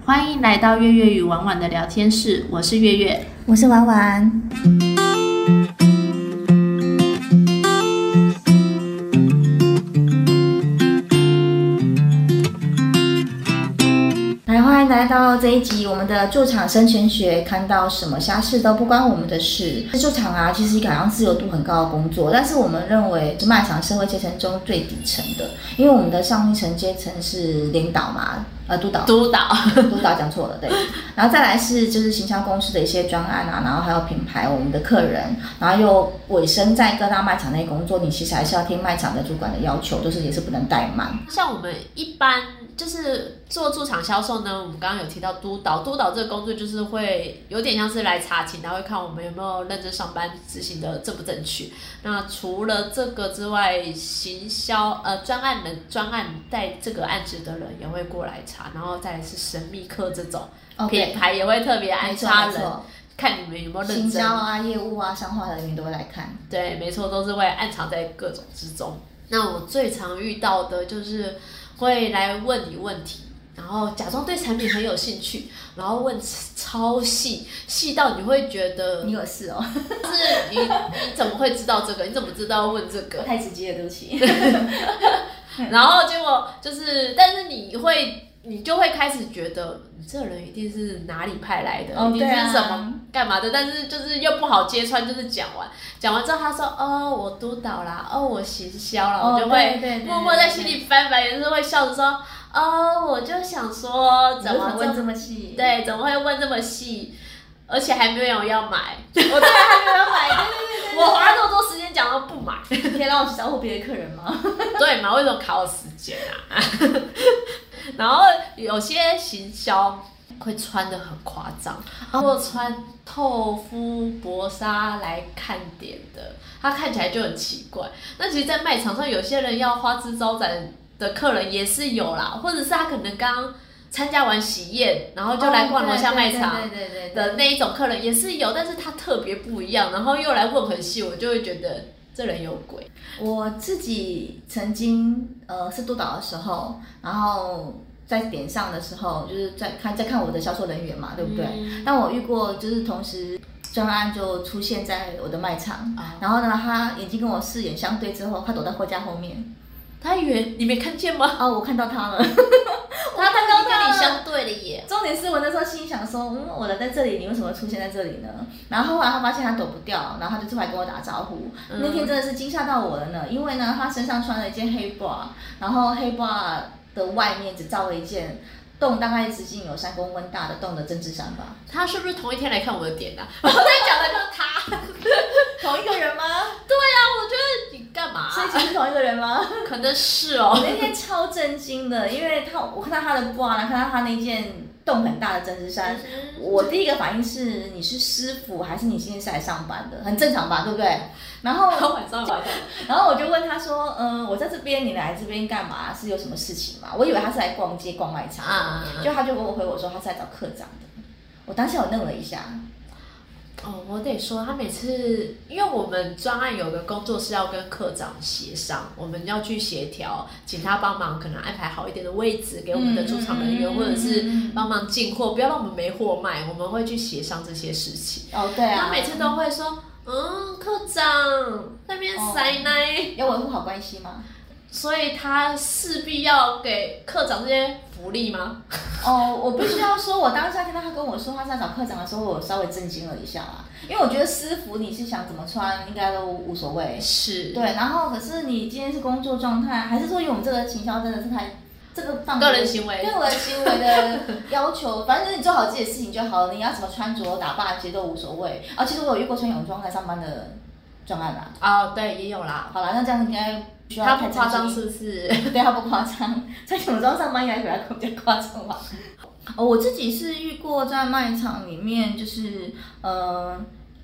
欢迎来到月月与婉婉的聊天室，我是月月。我是婉婉。来，欢迎来到这一集我们的驻场生存学，看到什么瞎事都不关我们的事。驻场啊，其实一个好像自由度很高的工作，但是我们认为是卖场社会阶层中最底层的，因为我们的上一层阶层是领导嘛，呃，督导。督导，督导讲错了，对。然后再来是就是行销公司的一些专案啊，然后还有品牌我们的客人，然后又尾声在各大卖场内工作，你其实还是要听卖场的主管的要求，就是也是不能怠慢。像我们一般就是做驻场销售呢，我们刚刚有提到督导，督导这个工作就是会有点像是来查勤，他会看我们有没有认真上班，执行的正不正确。那除了这个之外，行销呃专案的专案带这个案子的人也会过来查，然后再来是神秘客这种品牌也会特别安没错插人，看你们有没有认行真销啊、业务啊、商化人员都会来看。对，没错，都是会暗藏在各种之中。那我最常遇到的就是会来问你问题，然后假装对产品很有兴趣，然后问超细，细到你会觉得，你有事哦，就是你你怎么会知道这个？你怎么知道问这个？太直接了，对不起。然后结果就是，但是你会。你就会开始觉得你这人一定是哪里派来的，一定哦对啊是什么干嘛的，但是就是又不好揭穿，就是讲完讲完之后，他说哦我督导啦，哦我行销啦，哦我就会默默在心里翻白眼，就是会笑着说哦我就想说怎么问这这么细？，对怎么会问这么细，而且还没有要买，我对还没有买，对对对我花那么多时间讲都不买，对，可以让我去招呼别的客人吗？对嘛？为什么卡我时间啊？然后有些行销会穿的很夸张，或穿透肤薄纱来看点的，它看起来就很奇怪。那其实，在卖场上，有些人要花枝招展的客人也是有啦，或者是他可能刚参加完喜宴，然后就来逛楼下卖场。对对对对的那一种客人也是有，但是他特别不一样，然后又来问很细，我就会觉得这人有鬼。我自己曾经呃是督导的时候，然后在点上的时候，就是在看在看我的销售人员嘛，对不对？嗯但我遇过就是同时专案就出现在我的卖场，啊然后呢，他眼睛跟我视眼相对之后，他躲在货架后面。他以为你没看见吗？哦，我看到他了。他他刚跟你相对了耶。重点是我那时候心想说，嗯，我人在这里，你为什么会出现在这里呢？然后后来他发现他躲不掉，然后他就出来跟我打招呼。嗯那天真的是惊吓到我了呢，因为呢，他身上穿了一件黑 bra，然后黑 bra 的外面只罩了一件洞大概直径有三公分大的洞的针织衫吧。他是不是同一天来看我的点啊？我在讲的就是他。同一个人吗？对啊，我觉得你干嘛、所以其实是同一个人吗？可能是哦我哦。那天超震惊的，因为他我看到他的后看到他那件洞很大的针织衫，我第一个反应是你是师傅还是你今天是来上班的？很正常吧，对不对？然后 然后我就问他说，嗯，我在这边，你来这边干嘛？是有什么事情吗？我以为他是来逛街逛卖场就他就跟我回我说他是来找科长的。我当下我愣了一下，哦，我得说，他每次，因为我们专案有个工作是要跟科长协商，我们要去协调，请他帮忙，可能安排好一点的位置给我们的驻场人员，或者是帮忙进货，不要让我们没货卖，我们会去协商这些事情。哦，对啊，他每次都会说，嗯，科长那边塞奶。要维护好关系吗？所以他势必要给科长这些福利吗？哦，我必须要说，我当下听到他跟我说他在找科长的时候，我稍微震惊了一下啦，因为我觉得私服你是想怎么穿，应该都无所谓。是，对，然后可是你今天是工作状态，还是说因为我们这个行销真的是太这个放个人行为个人行为的要求，反正你做好自己的事情就好了。你要怎么穿着打扮，其实都无所谓。啊，其实我有遇过穿泳装来上班的专案啦。哦，对，也有啦。好啦，那这样应该他太不夸张是不是？对，他不夸张，在泳装上班应该比较比较夸张吧。哦，我自己是遇过在卖场里面，就是呃，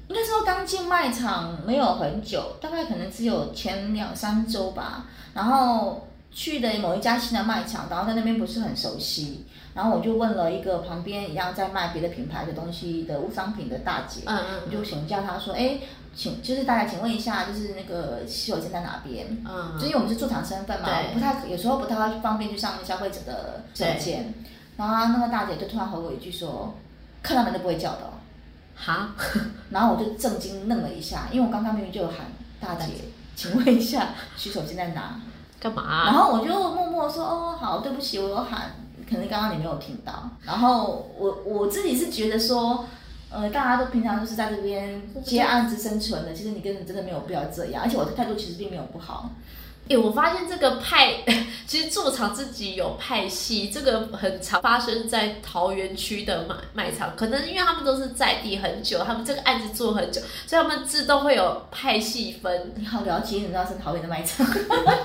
应该说刚进卖场没有很久，大概可能只有前两三周吧。然后去的某一家新的卖场，然后在那边不是很熟悉，然后我就问了一个旁边一样在卖别的品牌的东西的物商品的大姐，嗯我就请教她说，哎，请就是大家请问一下，就是那个洗手间在哪边？嗯就因为我们是驻场身份嘛，我不太有时候不太方便去上消费者的手间。然后那个大姐就突然回我一句说：“看到人都不会叫的、哦。哈，” 然后我就震惊愣了一下，因为我刚刚明明就有喊大姐，请问一下洗手间在哪？干嘛、然后我就默默说：“哦，好，对不起，我有喊，可能刚刚你没有听到。”然后我我自己是觉得说。呃，大家都平常都是在这边接案子生存的，其实你根本真的没有必要这样，而且我的态度其实并没有不好。哎、我发现这个派，其实做场自己有派系，这个很常发生在桃园区的卖卖场，可能因为他们都是在地很久，他们这个案子做很久，所以他们自动会有派系分。你好了解，你知道是桃园的卖场。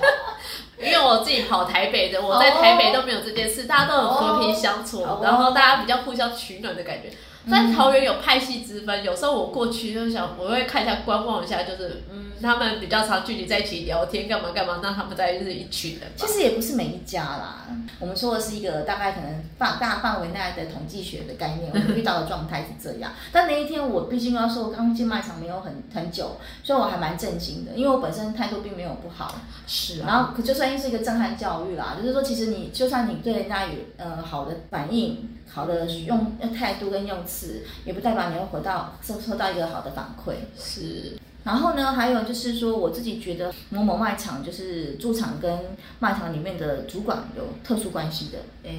因为我自己跑台北的，我在台北都没有这件事，大家都很和平相处，哦然后大家比较互相取暖的感觉。但桃园有派系之分，有时候我过去就想，我会看一下观望一下，就是嗯，他们比较常聚集在一起聊天，干嘛干嘛，那他们在就是一群人其吧。实也不是每一家啦，我们说的是一个大概可能范大范围内的统计学的概念，我们遇到的状态是这样。但那一天我毕竟要说，我刚进卖场没有很很久，所以我还蛮震惊的，因为我本身态度并没有不好。是啊，然后可就算是一个震撼教育啦，就是说，其实你就算你对人家有呃好的反应、好的用态度跟用词，也不代表你会回到收收到一个好的反馈。是然后呢，还有就是说，我自己觉得某某卖场就是驻场跟卖场里面的主管有特殊关系的。哎，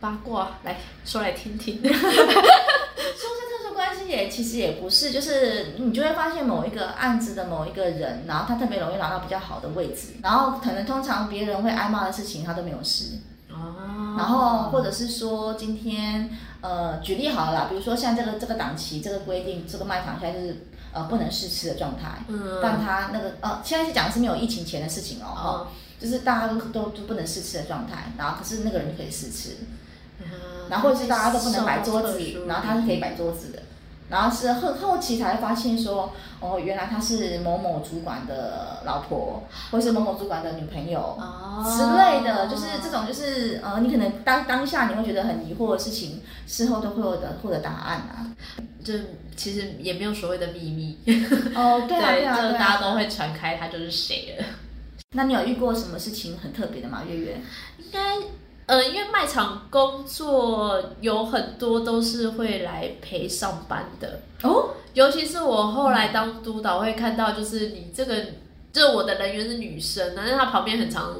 八卦来说来听听。说是特殊关系也其实也不是，就是你就会发现某一个案子的某一个人，然后他特别容易拿到比较好的位置，然后可能通常别人会挨骂的事情他都没有事。哦，然后或者是说今天呃举例好了啦，比如说像这个这个档期这个规定，这个卖场现在是呃不能试吃的状态，嗯，但他那个呃现在是讲的是没有疫情前的事情哦，哦，就是大家都都都不能试吃的状态，然后可是那个人可以试吃，嗯然后或者是大家都不能摆桌子，然后他是可以摆桌子的。然后是后后期才发现说，哦，原来他是某某主管的老婆，或是某某主管的女朋友，哦之类的，就是这种，就是呃，你可能当当下你会觉得很疑惑的事情，事后都会有的获得答案啊。就其实也没有所谓的秘密，哦，对啊，对啊，就对啊，大家都会传开他就是谁了。那你有遇过什么事情很特别的吗？月月？应该，呃，因为卖场工作有很多都是会来陪上班的，哦，尤其是我后来当督导会看到，就是你这个，就是我的人员是女生，但是她旁边很常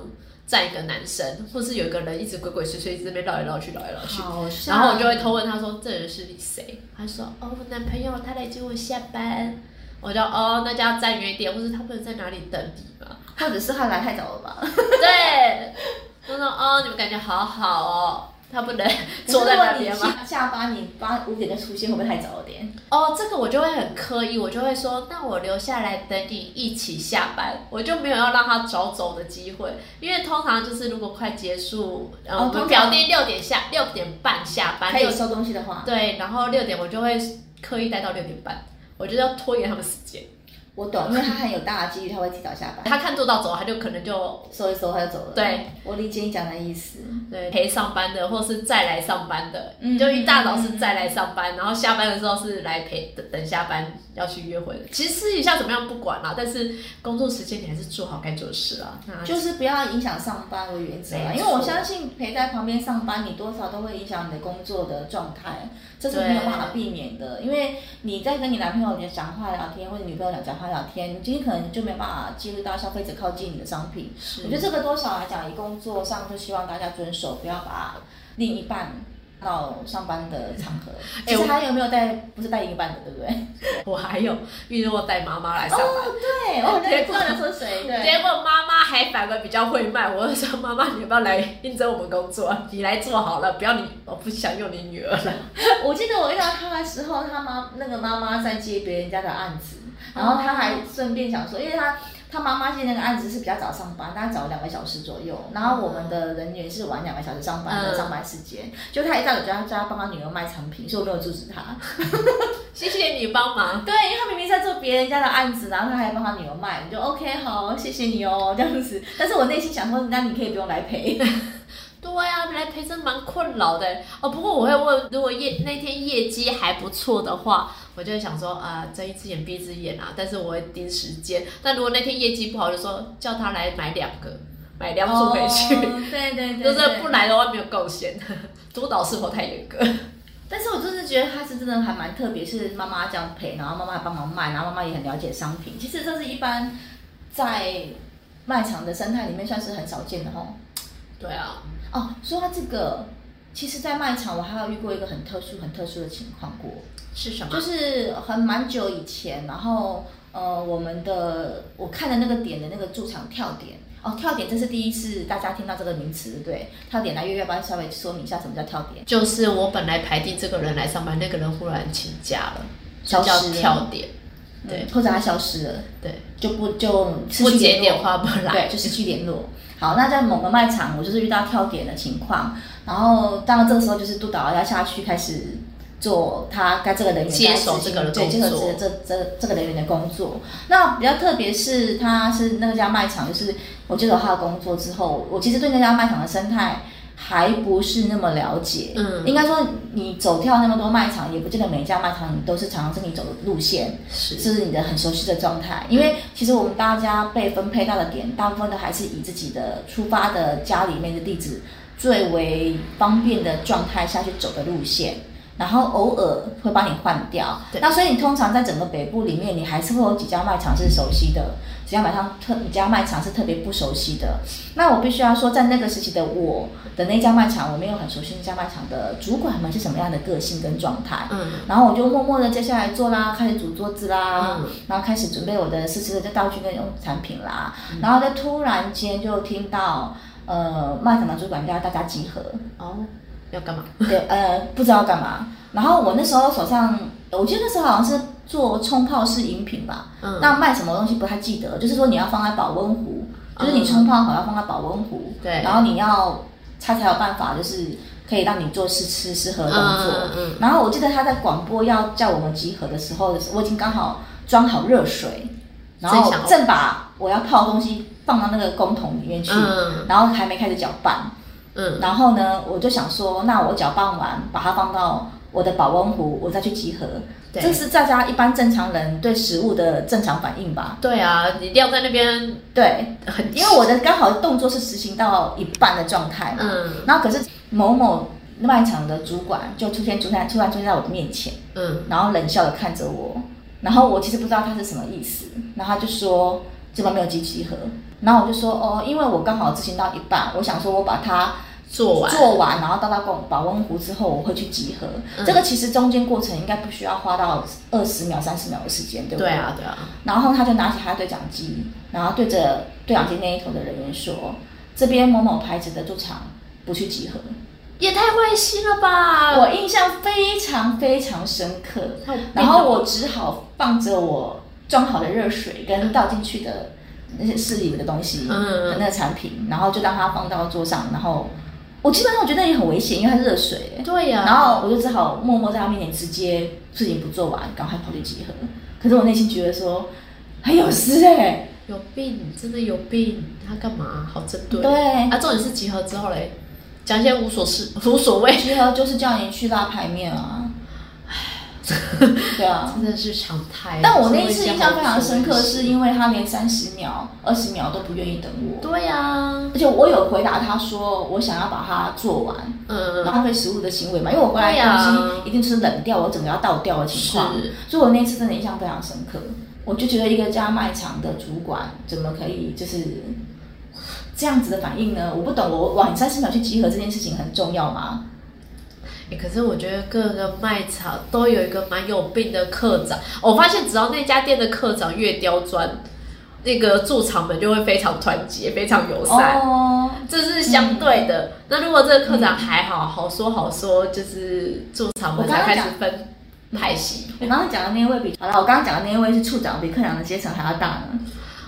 站一个男生，或是有一个人一直鬼鬼祟祟，一直在那边绕来绕去，绕来绕去。然后我就会偷问他说：“这人是你谁？”他说：“哦，我男朋友，他来接我下班。”我就哦，那就要站远一点，或是他不能在哪里等你嘛？或者是他来太早了吧？对，他说：“哦，你们感觉好好哦，他不能 坐在那边吗？”下下班你八五点再出现，会不会太早了点？哦，这个我就会很刻意，我就会说：“那我留下来等你一起下班。”我就没有要让他早走的机会，因为通常就是如果快结束，呃，我表弟六点下六点半下班，六可以收东西的话，对，然后六点我就会刻意待到六点半，我就要拖延他们时间。我懂，因为他很有大的几率他会提早下班，他看做到走，他就可能就收一收他就走了。对，我理解你讲的意思。对陪上班的，或是再来上班的，嗯就一大早是再来上班，然后下班的时候是来陪等等下班要去约会的。其实私底下怎么样不管啦，但是工作时间你还是做好该做的事啦。那就是不要影响上班为原则啦，因为我相信陪在旁边上班，你多少都会影响你的工作的状态，这是没有办法避免的。因为你在跟你男朋友讲话聊天，或者女朋友讲话聊天，你今天可能就没有办法介入到消费者靠近你的商品。我觉得这个多少来讲，以工作上就希望大家遵守，不要把另一半到上班的场合。哎其实还有没有带不是带另一半的，对不对？我还有遇过带妈妈来上班。对，我很知道你说谁，对。结果妈妈还反而比较会卖，我就说妈妈，你要不要来应征我们工作？你来做好了，不要你，我不想用你女儿了。我记得我遇到他的时候，他妈那个妈妈在接别人家的案子，然后他还顺便想说，因为他他妈妈接那个案子是比较早上班，大概早两个小时左右，然后我们的人员是晚两个小时上班的嗯上班时间，就他一大早就要叫他帮他女儿卖产品，所以我没有阻止他。谢谢你帮忙。对，因为他明明在做别人家的案子，然后他还帮他女儿卖，我就 OK 好，谢谢你哦这样子。但是我内心想说，那你可以不用来陪。对呀、来陪真蛮困扰的哦。不过我会问，如果业那天业绩还不错的话，我就会想说啊，睁一只眼闭一只眼啊。但是我会盯时间。但如果那天业绩不好，就说叫他来买两个，买两组回去。哦对对对就是不来的话没有贡献。督导是否太严格？但是我就是觉得他是真的还蛮特别，是妈妈这样陪，然后妈妈帮忙卖，然后妈妈也很了解商品。其实这是一般在卖场的生态里面算是很少见的哦。对啊，哦，说到这个，其实，在卖场我还有遇过一个很特殊、很特殊的情况过，是什么？就是很蛮久以前，然后呃，我们的我看的那个点的那个驻场跳点。哦，跳点这是第一次大家听到这个名词，对？跳点来月月，帮稍微说明一下什么叫跳点？就是我本来排定这个人来上班，那个人忽然请假了，消失跳点，对，或者他消失了，对，就不就失不去联络接电话不来，对，就失去联络。好，那在某个卖场，我就是遇到跳点的情况，然后当然这个时候就是督导要下去开始做他该这个人员接手这个人对接手工作这这这这个人员的工作。那比较特别是他是那家卖场，就是我接手他的工作之后，我其实对那家卖场的生态。还不是那么了解，嗯。应该说你走跳那么多卖场，也不见得每一家卖场你都是常常是你走的路线，是。这是你的很熟悉的状态，因为其实我们大家被分配到的点，大部分都还是以自己的出发的家里面的地址最为方便的状态下去走的路线，然后偶尔会帮你换掉。那所以你通常在整个北部里面，你还是会有几家卖场是熟悉的，几家卖场特几家卖场是特别不熟悉的。那我必须要说，在那个时期的我的那家卖场，我没有很熟悉那家卖场的主管们是什么样的个性跟状态。嗯。然后我就默默的接下来做啦，开始组桌子啦，嗯。然后开始准备我的试吃的道具跟用产品啦，嗯。然后在突然间就听到呃卖场的主管叫大家集合，哦，要干嘛？对，呃不知道干嘛。然后我那时候手上，我记得那时候好像是做冲泡式饮品吧，嗯那卖什么东西不太记得，就是说你要放在保温壶，就是你冲泡好要放在保温壶，对然后你要它才有办法，就是可以让你做试吃适合的动作。嗯嗯然后我记得他在广播要叫我们集合的时候，我已经刚好装好热水，然后正把我要泡的东西放到那个公桶里面去，嗯然后还没开始搅拌。嗯。然后呢，我就想说，那我搅拌完，把它放到我的保温壶，我再去集合。对。这是大家一般正常人对食物的正常反应吧？对啊，你晾在那边对，很因为我的刚好动作是实行到一半的状态嘛。嗯。然后可是某某卖场的主管就出现出现突然出现在我的面前，嗯。然后冷笑的看着我，然后我其实不知道他是什么意思，然后他就说这边没有集集合，然后我就说哦，因为我刚好执行到一半，我想说我把它做完做完，然后到到公保温壶之后，我会去集合。嗯。这个其实中间过程应该不需要花到二十秒、三十秒的时间，对不对？对啊对啊，然后他就拿起他的对讲机，然后对着对讲机那一头的人员说：“这边某某牌子的驻场不去集合。也太坏心了吧！我印象非常非常深刻。然后我只好放着我装好的热水跟倒进去的那些试里的东西嗯的那个产品，然后就让它放到桌上，然后我基本上我觉得也很危险，因为它是热水，对呀、然后我就只好默默在他面前直接事情不做完，赶快跑去集合。可是我内心觉得说很有事哎、有病，真的有病，他干嘛？好针对。对。啊，重点是集合之后嘞，讲一些无所事、无所谓，集合就是叫你去拉牌面啊，对啊。真的是常态。但我那一次印象非常深刻，是是因为他连三十秒、二十秒都不愿意等我，对呀、而且我有回答他说我想要把它做完，嗯，浪费食物的行为嘛，因为我回来的东西一定是冷掉，我整个要倒掉的情况是，所以我那次真的印象非常深刻。我就觉得一个家卖场的主管怎么可以就是这样子的反应呢？我不懂，我晚三十秒去集合这件事情很重要吗？欸可是我觉得各个卖场都有一个蛮有病的课长。我发现只要那家店的课长越刁钻，那个驻场们就会非常团结、非常友善。哦，这是相对的。那如果这个课长还好，好说好说，就是驻场们才开始分派系我刚刚讲的那一位比好了，我刚刚讲的那一位是处长，比科长的阶层还要大呢。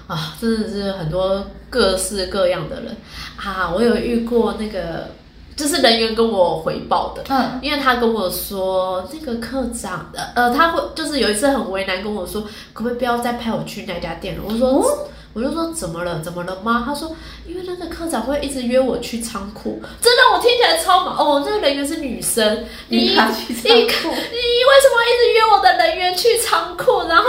啊，真的是很多各式各样的人啊。我有遇过那个，就是人员跟我回报的，嗯，因为他跟我说，那个课长，呃呃，他会就是有一次很为难跟我说，可不可以不要再派我去那家店了？我说，哦我就说怎么了？怎么了吗？他说，因为那个科长会一直约我去仓库，真的我听起来超忙哦。这个人员是女生，你你你为什么一直约我的人员去仓库？然后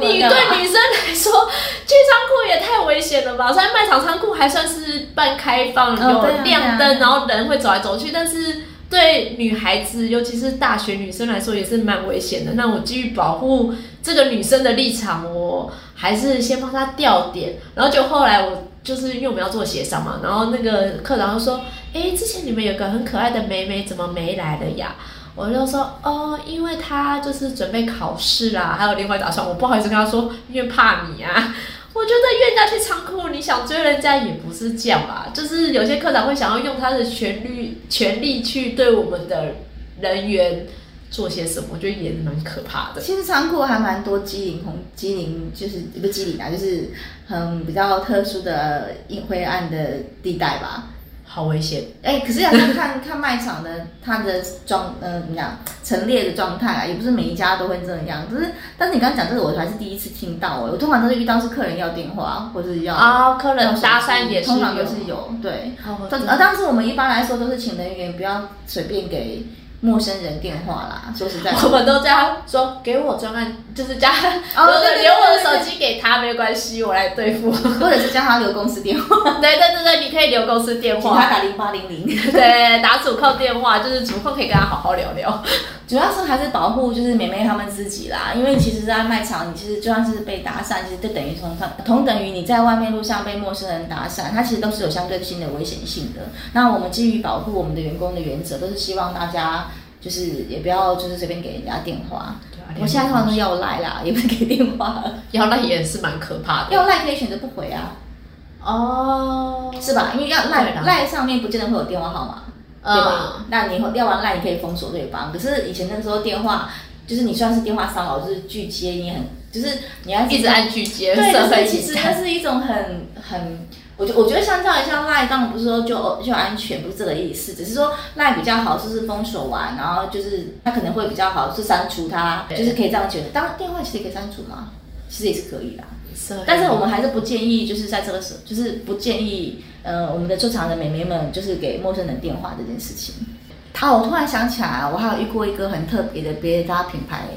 你对女生来说，去仓库也太危险了吧？虽然卖场仓库还算是半开放，有亮灯，啊然后人会走来走去，但是对女孩子，尤其是大学女生来说，也是蛮危险的。那我基于保护这个女生的立场，我还是先帮她调点。然后就后来我就是因为我们要做协商嘛，然后那个课长就说：“哎，之前你们有个很可爱的妹妹，怎么没来了呀？”我就说：“哦，因为她就是准备考试啦，还有另外打算，我不好意思跟她说，因为怕你啊。” 我觉得冤家去仓库，你想追人家也不是这样吧？就是有些科长会想要用他的权力、权力去对我们的人员做些什么，我觉得也蛮可怕的。其实仓库还蛮多机灵红机灵，就是不是机灵啊，就是很比较特殊的阴灰暗的地带吧。好危险！哎，可是要看看 看卖场的它的状，呃，怎么样陈列的状态啊，也不是每一家都会这样。就是，但是你刚刚讲这个，我还是第一次听到。我通常都是遇到是客人要电话，或者是要啊，客人搭讪也是通常都是有对。而当时我们一般来说都是请人员不要随便给。陌生人电话啦，说实在，我们都叫他说给我专案，就是叫他留我的手机给他，没关系，我来对付，或者是叫他留公司电话。对对对对，你可以留公司电话，他打零八零零。对，打主控电话，就是主控可以跟他好好聊聊。主要是还是保护就是美妹他们自己啦，因为其实，在卖场，你其实就算是被打讪，其实就等于同同等于你在外面路上被陌生人打讪，它其实都是有相对性的危险性的。那我们基于保护我们的员工的原则，都是希望大家。就是也不要就是随便给人家电话，我现在通常都要赖啦，也不是给电话，要赖也是蛮可怕的。要赖可以选择不回啊，哦，是吧？因为要赖赖上面不见得会有电话号码，对吧？那你要完赖，你可以封锁对方。可是以前那时候电话，就是你算是电话骚扰，就是拒接，你很就是你要一直按拒接，对，所以其实它是一种很很。我觉我觉得相较一下赖，当然不是说就就安全，不是这个意思，只是说赖比较好，就是封锁完，然后就是它可能会比较好，是删除它，就是可以这样觉得。当然电话其实也可以删除嘛，其实也是可以的。是。但是我们还是不建议，就是在这个时，就是不建议，呃，我们的驻场的美眉们，就是给陌生人电话这件事情。好，我突然想起来，我还有遇过一个很特别的别家品牌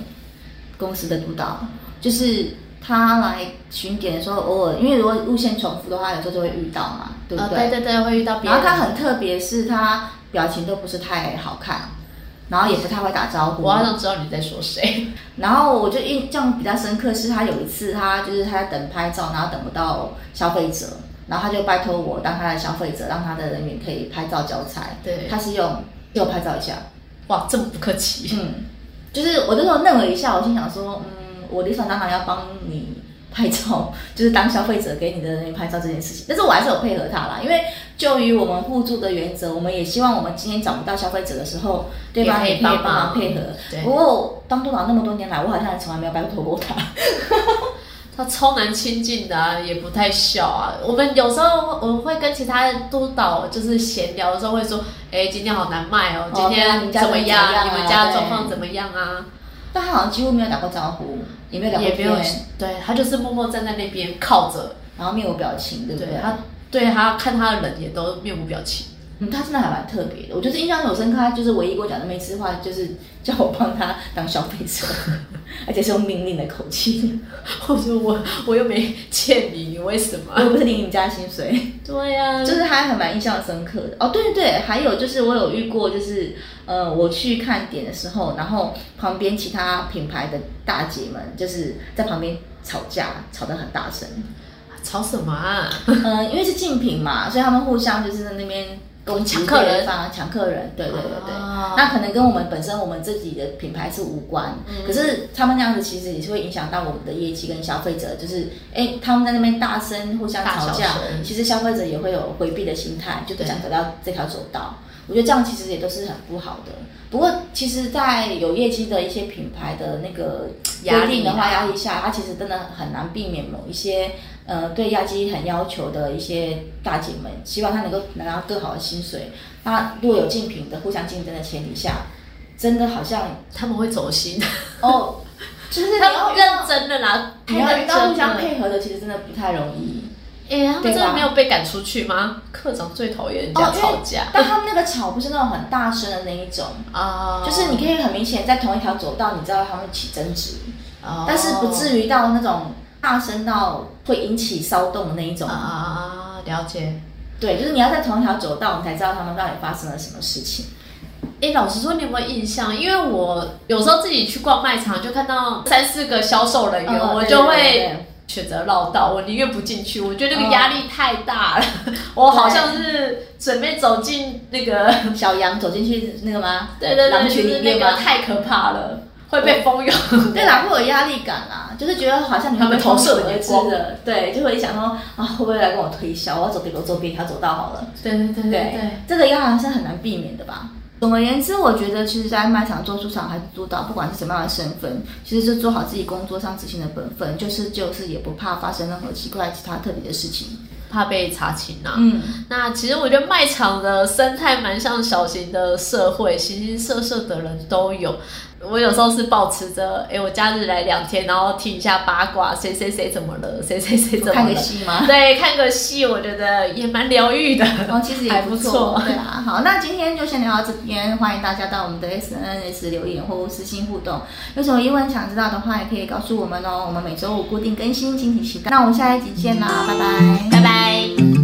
公司的督导，就是。他来巡点的时候，偶尔因为如果路线重复的话，有时候就会遇到嘛，对不对？对对对，会遇到。然后他很特别，是他表情都不是太好看，然后也不太会打招呼。我好像知道你在说谁。然后我就印象比较深刻，是他有一次他就是他在等拍照，然后等不到消费者，然后他就拜托我当他的消费者，让他的人员可以拍照交差。对，他是用给我拍照一下。哇，这么不客气。嗯，就是我那时候愣了一下，我心想说，嗯。我理所当然要帮你拍照，就是当消费者给你的人拍照这件事情，但是我还是有配合他啦，因为就于我们互助的原则，我们也希望我们今天找不到消费者的时候，对方也可以帮忙配合。不过当督导那么多年来，我好像从来没有拜托过他，他超难亲近的，也不太笑啊。我们有时候我们会跟其他督导就是闲聊的时候会说，哎，今天好难卖哦，今天怎么样？你们家状况怎么样啊？但他好像几乎没有打过招呼，也没有聊过天。对他就是默默站在那边靠着，然后面无表情，对不对？他对他看他的人也都面无表情。嗯，他真的还蛮特别的，我就是印象很深刻。他就是唯一跟我讲的每次话，就是 叫我帮他当消费者，而且是用命令的口气。我说我我又没欠你，你为什么？我又不是领你家薪水。对呀，就是他还蛮印象深刻的。哦，对对对，还有就是我有遇过，就是呃，我去看点的时候，然后旁边其他品牌的大姐们就是在旁边吵架，吵得很大声。吵什么啊？嗯，因为是竞品嘛，所以他们互相就是在那边。抢客人，抢客人，对对对对，那可能跟我们本身我们自己的品牌是无关，可是他们那样子其实也是会影响到我们的业绩跟消费者，就是哎他们在那边大声互相吵架，其实消费者也会有回避的心态，就不想走到这条走道。我觉得这样其实也都是很不好的。不过其实，在有业绩的一些品牌的那个压力的话压力下，它其实真的很难避免某一些。呃，对压机很要求的一些大姐们，希望她能够拿到更好的薪水。那如果有竞品的互相竞争的前提下，真的好像 他们会走心哦，就是他们认真的啦，你要遇到互相配合的，其实真的不太容易。哎，他们真的没有被赶出去吗？科长最讨厌人家吵架，但他们那个吵不是那种很大声的那一种啊，就是你可以很明显在同一条走道，你知道他们起争执，但是不至于到那种。大声到会引起骚动的那一种啊，了解。对，就是你要在同一条走道，你才知道他们到底发生了什么事情。哎，老实说，你有没有印象？因为我有时候自己去逛卖场，就看到三四个销售人员，我就会选择绕道，我宁愿不进去。我觉得那个压力太大了，我好像是准备走进那个小羊走进去那个吗？对对对，就是那个太可怕了，会被蜂拥。对啦，会有压力感啦，就是觉得好像他们投射的眼光的，对，就会想说啊，会不会来跟我推销？我要走别走别条走道好了。对对对对对，这个压力是很难避免的吧？总而言之，我觉得其实，在卖场做出场还是做到，不管是什么样的身份，其实是做好自己工作上执行的本分，就是就是也不怕发生任何奇怪、其他特别的事情，怕被查清啊。嗯，那其实我觉得卖场的生态蛮像小型的社会，形形色色的人都有。我有时候是保持着，哎，我假日来两天，然后听一下八卦，谁谁谁怎么了，谁谁谁怎么了？看个戏吗？对，看个戏，我觉得也蛮疗愈的。然哦，其实也不错。对啊，好，那今天就先聊到这边，欢迎大家到我们的 S N S 留言或私信互动。有什么疑问想知道的话，也可以告诉我们哦。我们每周五固定更新，敬请期待。那我们下一集见啦，拜拜，拜拜。